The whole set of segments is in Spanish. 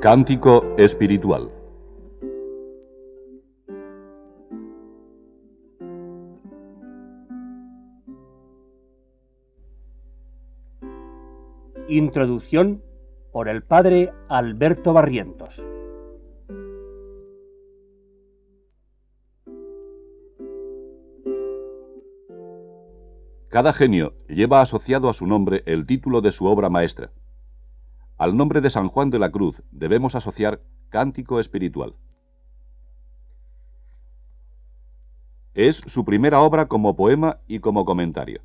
Cántico espiritual. Introducción por el padre Alberto Barrientos. Cada genio lleva asociado a su nombre el título de su obra maestra. Al nombre de San Juan de la Cruz debemos asociar Cántico Espiritual. Es su primera obra como poema y como comentario.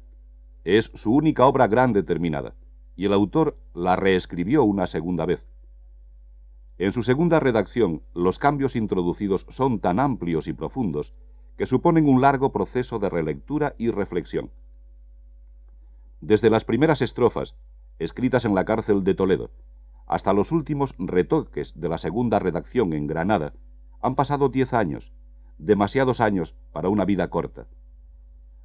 Es su única obra grande terminada, y el autor la reescribió una segunda vez. En su segunda redacción, los cambios introducidos son tan amplios y profundos que suponen un largo proceso de relectura y reflexión. Desde las primeras estrofas, escritas en la cárcel de Toledo, hasta los últimos retoques de la segunda redacción en Granada, han pasado diez años, demasiados años para una vida corta.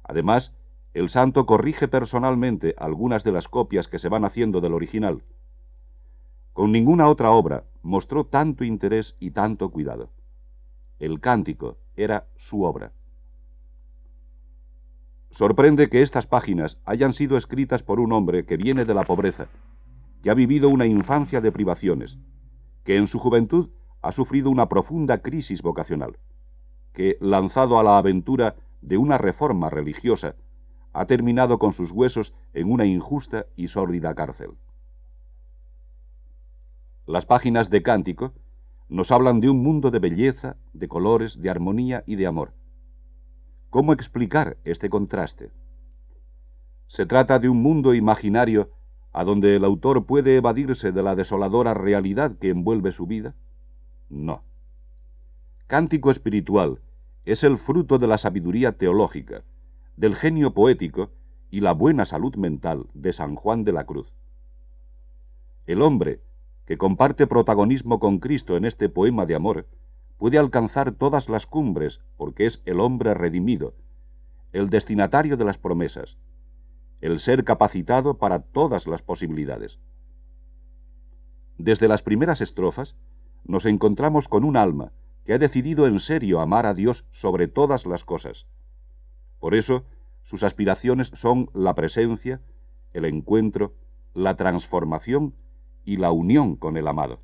Además, el santo corrige personalmente algunas de las copias que se van haciendo del original. Con ninguna otra obra mostró tanto interés y tanto cuidado. El cántico era su obra. Sorprende que estas páginas hayan sido escritas por un hombre que viene de la pobreza, que ha vivido una infancia de privaciones, que en su juventud ha sufrido una profunda crisis vocacional, que, lanzado a la aventura de una reforma religiosa, ha terminado con sus huesos en una injusta y sórdida cárcel. Las páginas de Cántico nos hablan de un mundo de belleza, de colores, de armonía y de amor ¿Cómo explicar este contraste? ¿Se trata de un mundo imaginario a donde el autor puede evadirse de la desoladora realidad que envuelve su vida? No. Cántico espiritual es el fruto de la sabiduría teológica, del genio poético y la buena salud mental de San Juan de la Cruz. El hombre, que comparte protagonismo con Cristo en este poema de amor, puede alcanzar todas las cumbres porque es el hombre redimido, el destinatario de las promesas, el ser capacitado para todas las posibilidades. Desde las primeras estrofas nos encontramos con un alma que ha decidido en serio amar a Dios sobre todas las cosas. Por eso, sus aspiraciones son la presencia, el encuentro, la transformación y la unión con el amado.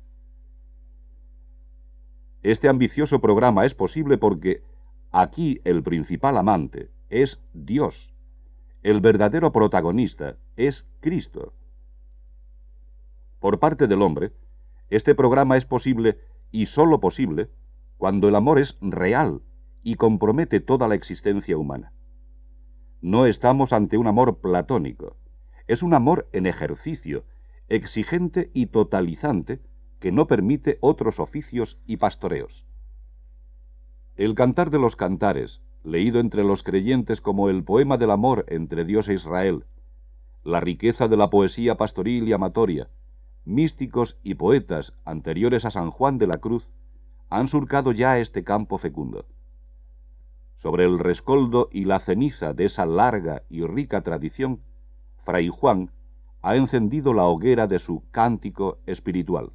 Este ambicioso programa es posible porque aquí el principal amante es Dios. El verdadero protagonista es Cristo. Por parte del hombre, este programa es posible y sólo posible cuando el amor es real y compromete toda la existencia humana. No estamos ante un amor platónico, es un amor en ejercicio, exigente y totalizante, que no permite otros oficios y pastoreos. El Cantar de los Cantares, leído entre los creyentes como el poema del amor entre Dios e Israel, la riqueza de la poesía pastoril y amatoria, místicos y poetas anteriores a San Juan de la Cruz, han surcado ya este campo fecundo. Sobre el rescoldo y la ceniza de esa larga y rica tradición, Fray Juan ha encendido la hoguera de su cántico espiritual.